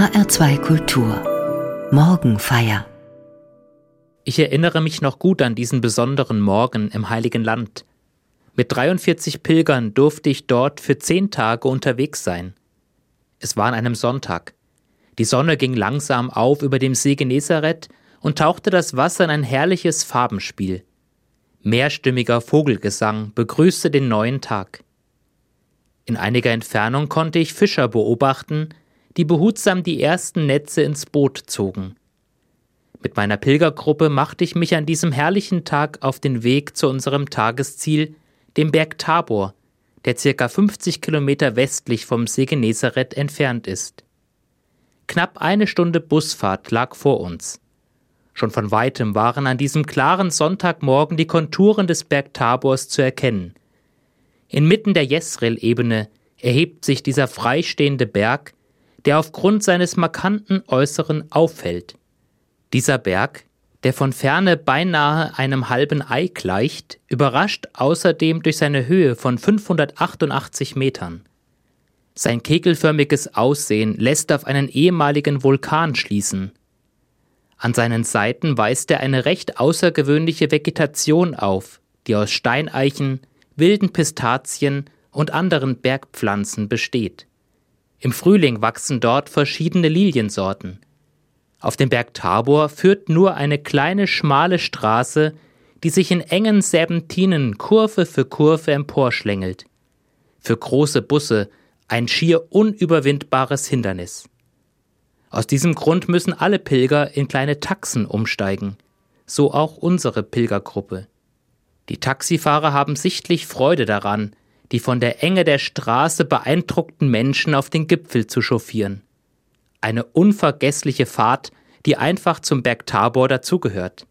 HR2 Kultur Morgenfeier Ich erinnere mich noch gut an diesen besonderen Morgen im Heiligen Land. Mit 43 Pilgern durfte ich dort für zehn Tage unterwegs sein. Es war an einem Sonntag. Die Sonne ging langsam auf über dem See Genezareth und tauchte das Wasser in ein herrliches Farbenspiel. Mehrstimmiger Vogelgesang begrüßte den neuen Tag. In einiger Entfernung konnte ich Fischer beobachten, die behutsam die ersten Netze ins Boot zogen. Mit meiner Pilgergruppe machte ich mich an diesem herrlichen Tag auf den Weg zu unserem Tagesziel, dem Berg Tabor, der circa 50 Kilometer westlich vom See Genezareth entfernt ist. Knapp eine Stunde Busfahrt lag vor uns. Schon von weitem waren an diesem klaren Sonntagmorgen die Konturen des Berg Tabors zu erkennen. Inmitten der Jesreel-Ebene erhebt sich dieser freistehende Berg, der aufgrund seines markanten Äußeren auffällt. Dieser Berg, der von ferne beinahe einem halben Ei gleicht, überrascht außerdem durch seine Höhe von 588 Metern. Sein kegelförmiges Aussehen lässt auf einen ehemaligen Vulkan schließen. An seinen Seiten weist er eine recht außergewöhnliche Vegetation auf, die aus Steineichen, wilden Pistazien und anderen Bergpflanzen besteht. Im Frühling wachsen dort verschiedene Liliensorten. Auf dem Berg Tabor führt nur eine kleine schmale Straße, die sich in engen Serpentinen Kurve für Kurve emporschlängelt. Für große Busse ein schier unüberwindbares Hindernis. Aus diesem Grund müssen alle Pilger in kleine Taxen umsteigen, so auch unsere Pilgergruppe. Die Taxifahrer haben sichtlich Freude daran, die von der Enge der Straße beeindruckten Menschen auf den Gipfel zu chauffieren. Eine unvergessliche Fahrt, die einfach zum Berg Tabor dazugehört.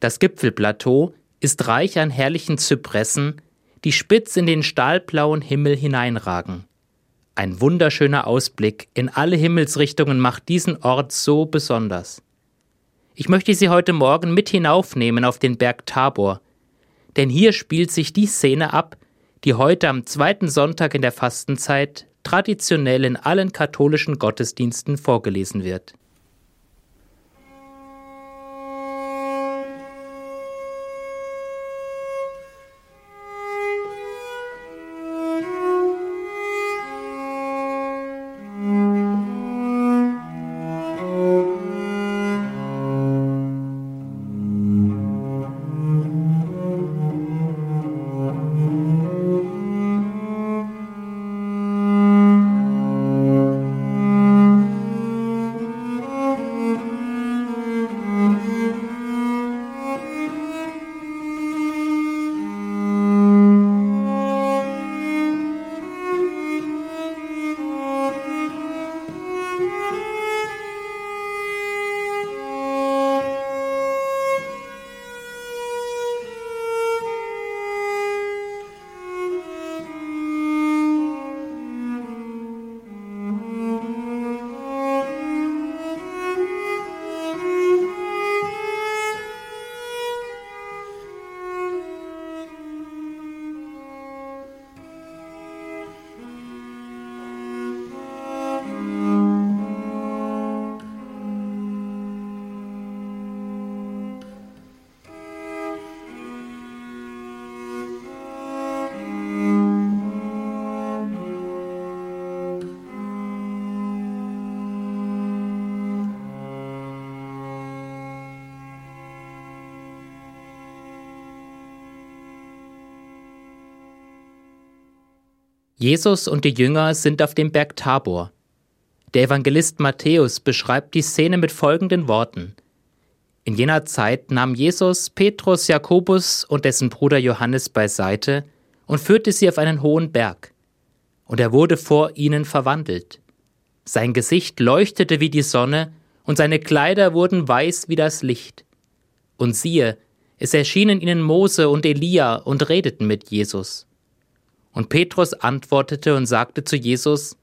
Das Gipfelplateau ist reich an herrlichen Zypressen, die spitz in den stahlblauen Himmel hineinragen. Ein wunderschöner Ausblick in alle Himmelsrichtungen macht diesen Ort so besonders. Ich möchte Sie heute Morgen mit hinaufnehmen auf den Berg Tabor, denn hier spielt sich die Szene ab, die heute am zweiten Sonntag in der Fastenzeit traditionell in allen katholischen Gottesdiensten vorgelesen wird. Jesus und die Jünger sind auf dem Berg Tabor. Der Evangelist Matthäus beschreibt die Szene mit folgenden Worten. In jener Zeit nahm Jesus Petrus, Jakobus und dessen Bruder Johannes beiseite und führte sie auf einen hohen Berg. Und er wurde vor ihnen verwandelt. Sein Gesicht leuchtete wie die Sonne, und seine Kleider wurden weiß wie das Licht. Und siehe, es erschienen ihnen Mose und Elia und redeten mit Jesus. Und Petrus antwortete und sagte zu Jesus,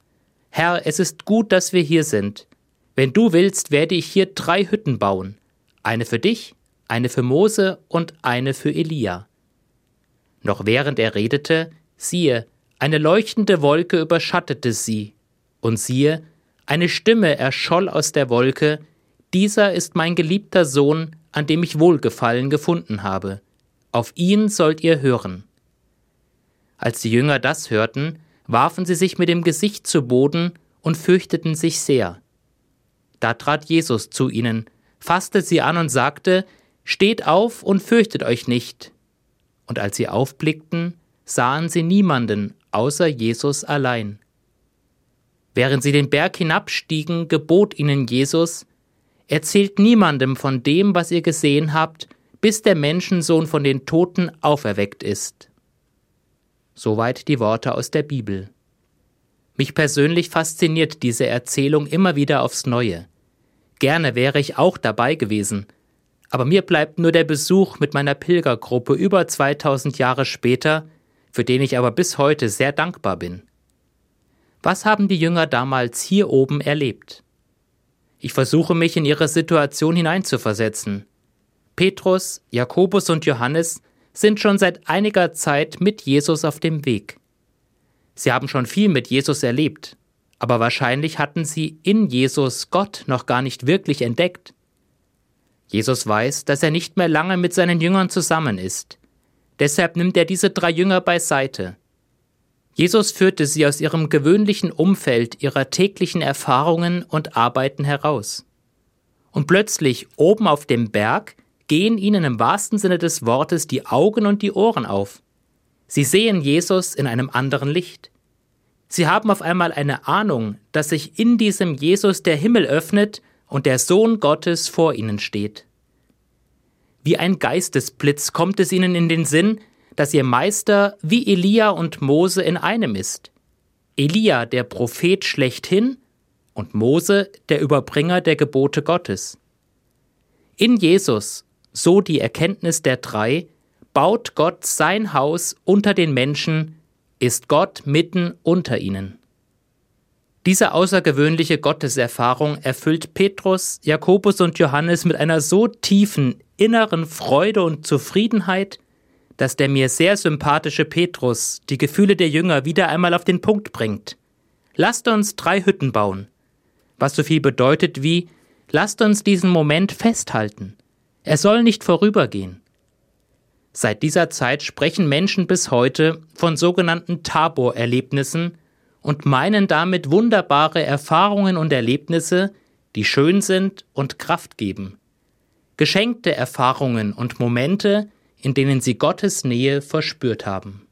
Herr, es ist gut, dass wir hier sind. Wenn du willst, werde ich hier drei Hütten bauen, eine für dich, eine für Mose und eine für Elia. Noch während er redete, siehe, eine leuchtende Wolke überschattete sie, und siehe, Eine Stimme erscholl aus der Wolke, Dieser ist mein geliebter Sohn, an dem ich Wohlgefallen gefunden habe. Auf ihn sollt ihr hören. Als die Jünger das hörten, warfen sie sich mit dem Gesicht zu Boden und fürchteten sich sehr. Da trat Jesus zu ihnen, fasste sie an und sagte, Steht auf und fürchtet euch nicht. Und als sie aufblickten, sahen sie niemanden außer Jesus allein. Während sie den Berg hinabstiegen, gebot ihnen Jesus, Erzählt niemandem von dem, was ihr gesehen habt, bis der Menschensohn von den Toten auferweckt ist. Soweit die Worte aus der Bibel. Mich persönlich fasziniert diese Erzählung immer wieder aufs Neue. Gerne wäre ich auch dabei gewesen, aber mir bleibt nur der Besuch mit meiner Pilgergruppe über 2000 Jahre später, für den ich aber bis heute sehr dankbar bin. Was haben die Jünger damals hier oben erlebt? Ich versuche mich in ihre Situation hineinzuversetzen. Petrus, Jakobus und Johannes sind schon seit einiger Zeit mit Jesus auf dem Weg. Sie haben schon viel mit Jesus erlebt, aber wahrscheinlich hatten sie in Jesus Gott noch gar nicht wirklich entdeckt. Jesus weiß, dass er nicht mehr lange mit seinen Jüngern zusammen ist. Deshalb nimmt er diese drei Jünger beiseite. Jesus führte sie aus ihrem gewöhnlichen Umfeld, ihrer täglichen Erfahrungen und Arbeiten heraus. Und plötzlich oben auf dem Berg gehen ihnen im wahrsten Sinne des Wortes die Augen und die Ohren auf. Sie sehen Jesus in einem anderen Licht. Sie haben auf einmal eine Ahnung, dass sich in diesem Jesus der Himmel öffnet und der Sohn Gottes vor ihnen steht. Wie ein Geistesblitz kommt es ihnen in den Sinn, dass ihr Meister wie Elia und Mose in einem ist. Elia der Prophet schlechthin und Mose der Überbringer der Gebote Gottes. In Jesus, so die Erkenntnis der drei, baut Gott sein Haus unter den Menschen, ist Gott mitten unter ihnen. Diese außergewöhnliche Gotteserfahrung erfüllt Petrus, Jakobus und Johannes mit einer so tiefen inneren Freude und Zufriedenheit, dass der mir sehr sympathische Petrus die Gefühle der Jünger wieder einmal auf den Punkt bringt. Lasst uns drei Hütten bauen. Was so viel bedeutet wie, lasst uns diesen Moment festhalten. Er soll nicht vorübergehen. Seit dieser Zeit sprechen Menschen bis heute von sogenannten Tabor-Erlebnissen und meinen damit wunderbare Erfahrungen und Erlebnisse, die schön sind und Kraft geben. Geschenkte Erfahrungen und Momente, in denen sie Gottes Nähe verspürt haben.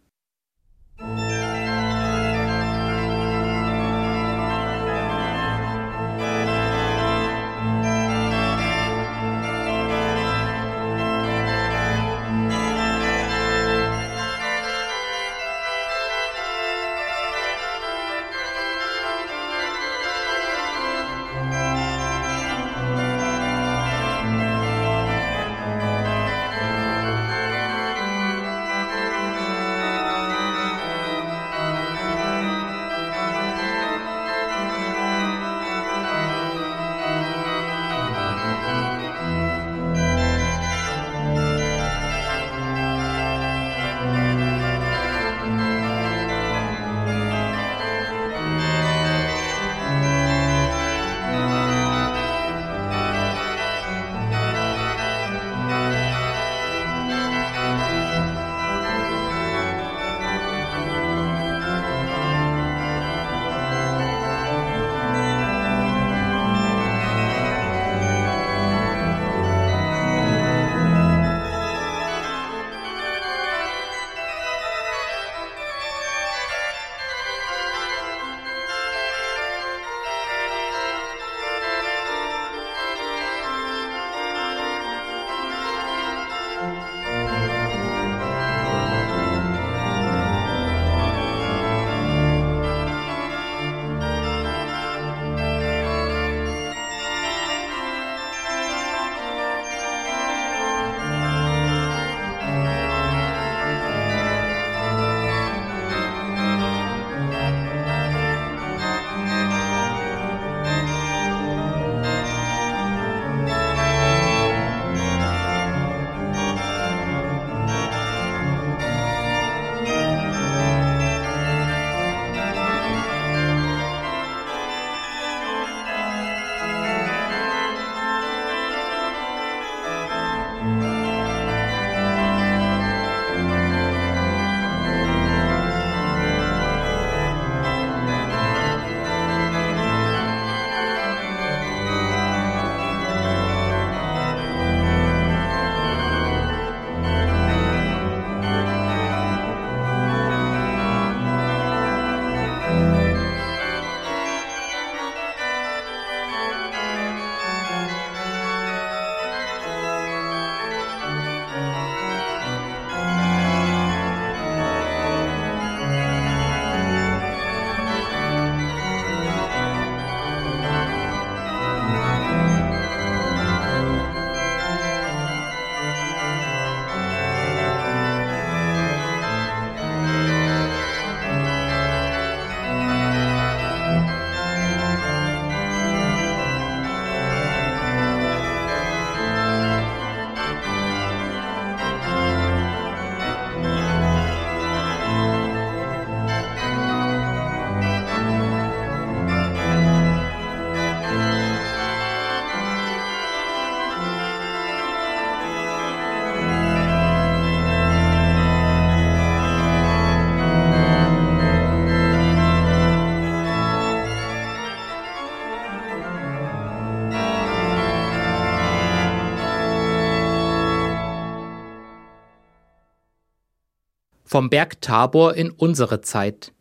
Vom Berg Tabor in unsere Zeit.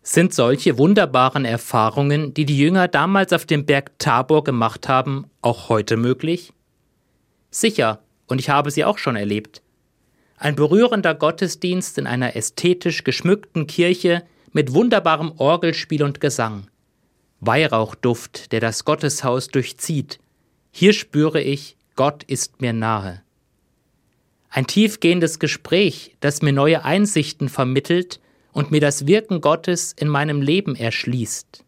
Sind solche wunderbaren Erfahrungen, die die Jünger damals auf dem Berg Tabor gemacht haben, auch heute möglich? Sicher, und ich habe sie auch schon erlebt. Ein berührender Gottesdienst in einer ästhetisch geschmückten Kirche mit wunderbarem Orgelspiel und Gesang. Weihrauchduft, der das Gotteshaus durchzieht. Hier spüre ich, Gott ist mir nahe. Ein tiefgehendes Gespräch, das mir neue Einsichten vermittelt und mir das Wirken Gottes in meinem Leben erschließt.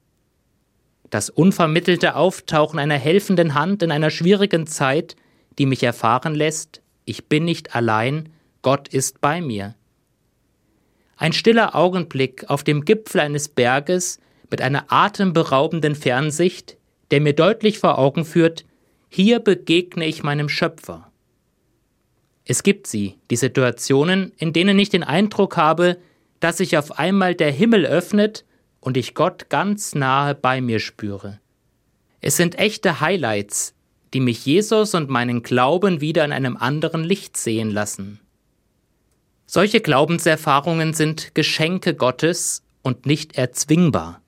Das unvermittelte Auftauchen einer helfenden Hand in einer schwierigen Zeit, die mich erfahren lässt, ich bin nicht allein, Gott ist bei mir. Ein stiller Augenblick auf dem Gipfel eines Berges mit einer atemberaubenden Fernsicht, der mir deutlich vor Augen führt, hier begegne ich meinem Schöpfer. Es gibt sie, die Situationen, in denen ich den Eindruck habe, dass sich auf einmal der Himmel öffnet und ich Gott ganz nahe bei mir spüre. Es sind echte Highlights, die mich Jesus und meinen Glauben wieder in einem anderen Licht sehen lassen. Solche Glaubenserfahrungen sind Geschenke Gottes und nicht erzwingbar.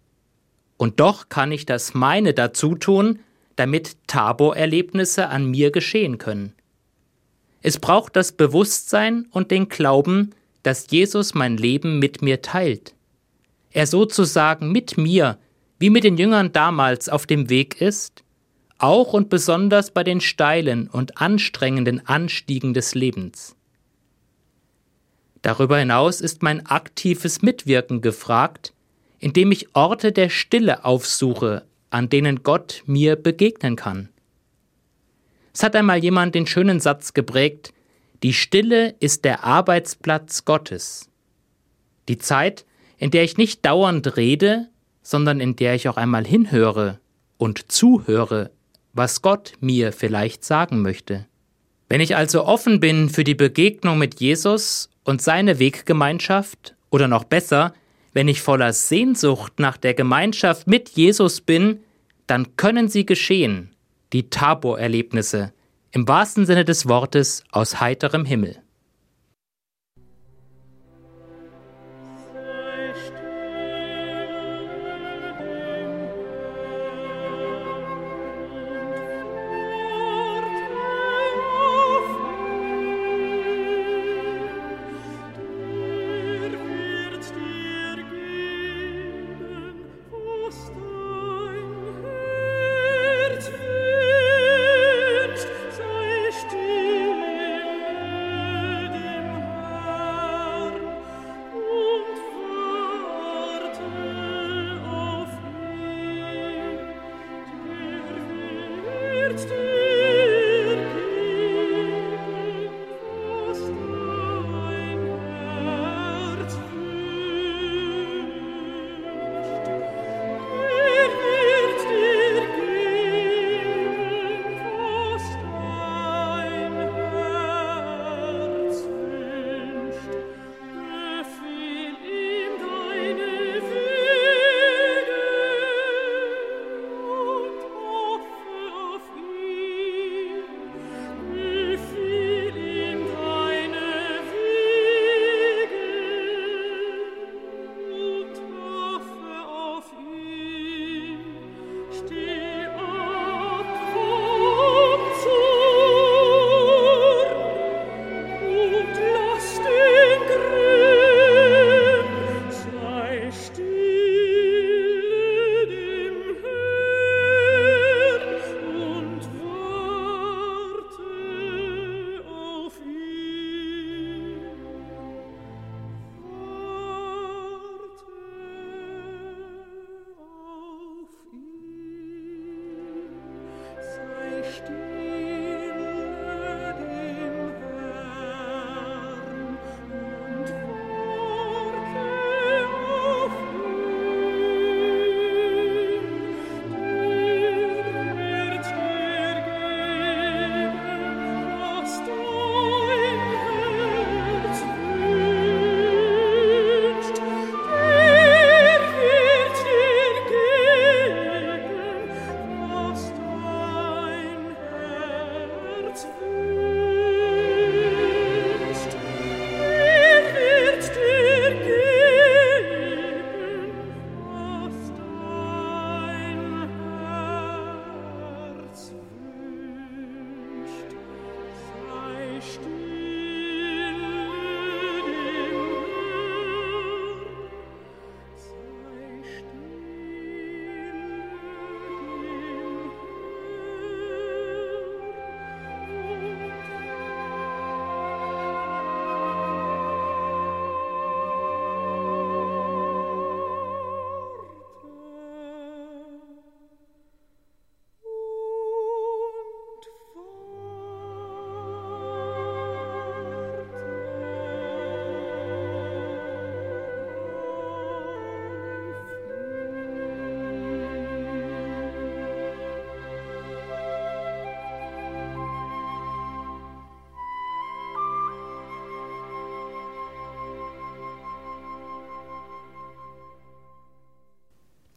Und doch kann ich das meine dazu tun, damit Tabor-Erlebnisse an mir geschehen können. Es braucht das Bewusstsein und den Glauben, dass Jesus mein Leben mit mir teilt. Er sozusagen mit mir, wie mit den Jüngern damals auf dem Weg ist, auch und besonders bei den steilen und anstrengenden Anstiegen des Lebens. Darüber hinaus ist mein aktives Mitwirken gefragt, indem ich Orte der Stille aufsuche, an denen Gott mir begegnen kann. Es hat einmal jemand den schönen Satz geprägt, die Stille ist der Arbeitsplatz Gottes. Die Zeit, in der ich nicht dauernd rede, sondern in der ich auch einmal hinhöre und zuhöre, was Gott mir vielleicht sagen möchte. Wenn ich also offen bin für die Begegnung mit Jesus und seine Weggemeinschaft, oder noch besser, wenn ich voller Sehnsucht nach der Gemeinschaft mit Jesus bin, dann können sie geschehen, die Tabor-Erlebnisse, im wahrsten Sinne des Wortes aus heiterem Himmel.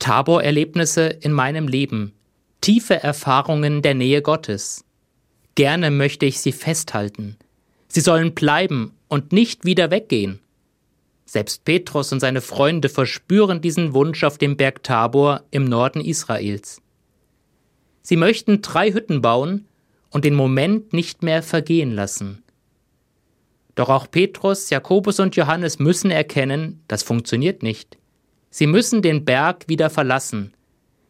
Taborerlebnisse in meinem Leben, tiefe Erfahrungen der Nähe Gottes. Gerne möchte ich sie festhalten. Sie sollen bleiben und nicht wieder weggehen. Selbst Petrus und seine Freunde verspüren diesen Wunsch auf dem Berg Tabor im Norden Israels. Sie möchten drei Hütten bauen und den Moment nicht mehr vergehen lassen. Doch auch Petrus, Jakobus und Johannes müssen erkennen, das funktioniert nicht. Sie müssen den Berg wieder verlassen.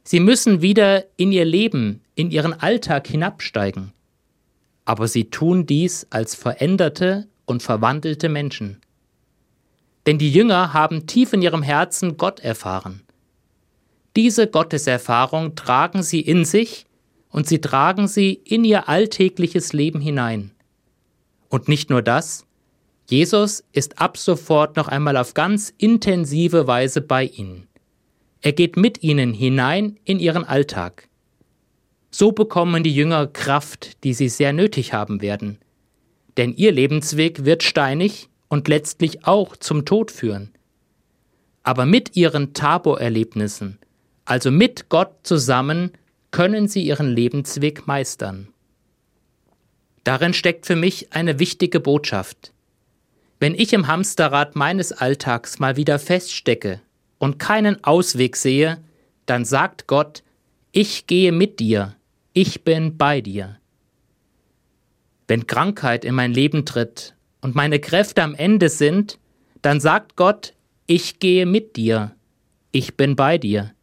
Sie müssen wieder in ihr Leben, in ihren Alltag hinabsteigen. Aber sie tun dies als veränderte und verwandelte Menschen. Denn die Jünger haben tief in ihrem Herzen Gott erfahren. Diese Gotteserfahrung tragen sie in sich und sie tragen sie in ihr alltägliches Leben hinein. Und nicht nur das, Jesus ist ab sofort noch einmal auf ganz intensive Weise bei ihnen. Er geht mit ihnen hinein in ihren Alltag. So bekommen die Jünger Kraft, die sie sehr nötig haben werden. Denn ihr Lebensweg wird steinig und letztlich auch zum Tod führen. Aber mit ihren Taborerlebnissen, also mit Gott zusammen, können sie ihren Lebensweg meistern. Darin steckt für mich eine wichtige Botschaft. Wenn ich im Hamsterrad meines Alltags mal wieder feststecke und keinen Ausweg sehe, dann sagt Gott, ich gehe mit dir, ich bin bei dir. Wenn Krankheit in mein Leben tritt und meine Kräfte am Ende sind, dann sagt Gott, ich gehe mit dir, ich bin bei dir.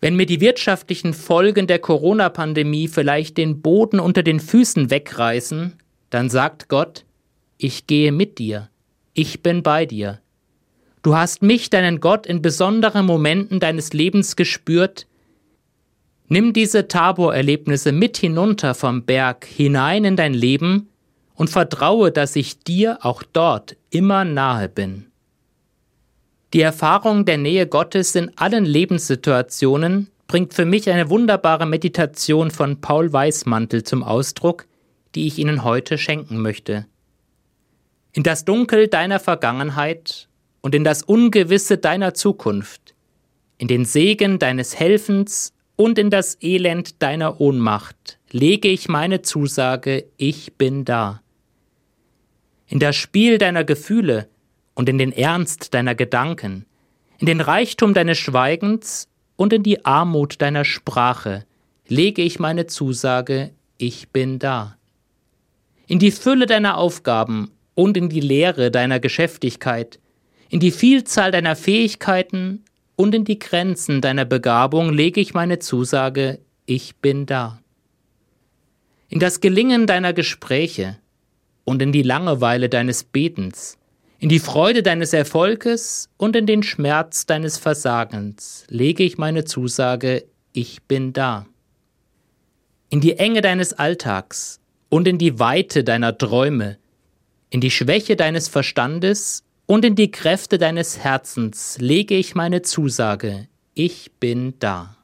Wenn mir die wirtschaftlichen Folgen der Corona-Pandemie vielleicht den Boden unter den Füßen wegreißen, dann sagt Gott, ich gehe mit dir, ich bin bei dir. Du hast mich, deinen Gott, in besonderen Momenten deines Lebens gespürt. Nimm diese Tabor-Erlebnisse mit hinunter vom Berg hinein in dein Leben und vertraue, dass ich dir auch dort immer nahe bin. Die Erfahrung der Nähe Gottes in allen Lebenssituationen bringt für mich eine wunderbare Meditation von Paul Weismantel zum Ausdruck, die ich Ihnen heute schenken möchte in das Dunkel deiner Vergangenheit und in das Ungewisse deiner Zukunft, in den Segen deines Helfens und in das Elend deiner Ohnmacht lege ich meine Zusage, ich bin da. In das Spiel deiner Gefühle und in den Ernst deiner Gedanken, in den Reichtum deines Schweigens und in die Armut deiner Sprache lege ich meine Zusage, ich bin da. In die Fülle deiner Aufgaben und in die Lehre deiner Geschäftigkeit, in die Vielzahl deiner Fähigkeiten und in die Grenzen deiner Begabung lege ich meine Zusage, ich bin da. In das Gelingen deiner Gespräche und in die Langeweile deines Betens, in die Freude deines Erfolges und in den Schmerz deines Versagens lege ich meine Zusage, ich bin da. In die Enge deines Alltags und in die Weite deiner Träume, in die Schwäche deines Verstandes und in die Kräfte deines Herzens lege ich meine Zusage, ich bin da.